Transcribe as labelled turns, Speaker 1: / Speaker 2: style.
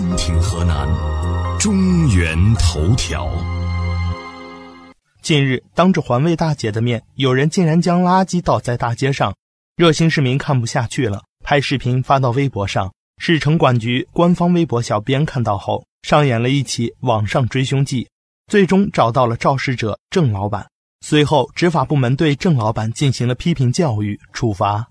Speaker 1: 清平河南中原头条。
Speaker 2: 近日当着环卫大姐的面有人竟然将垃圾倒在大街上。热心市民看不下去了拍视频发到微博上市城管局官方微博小编看到后上演了一起网上追凶记最终找到了肇事者郑老板。随后执法部门对郑老板进行了批评教育处罚。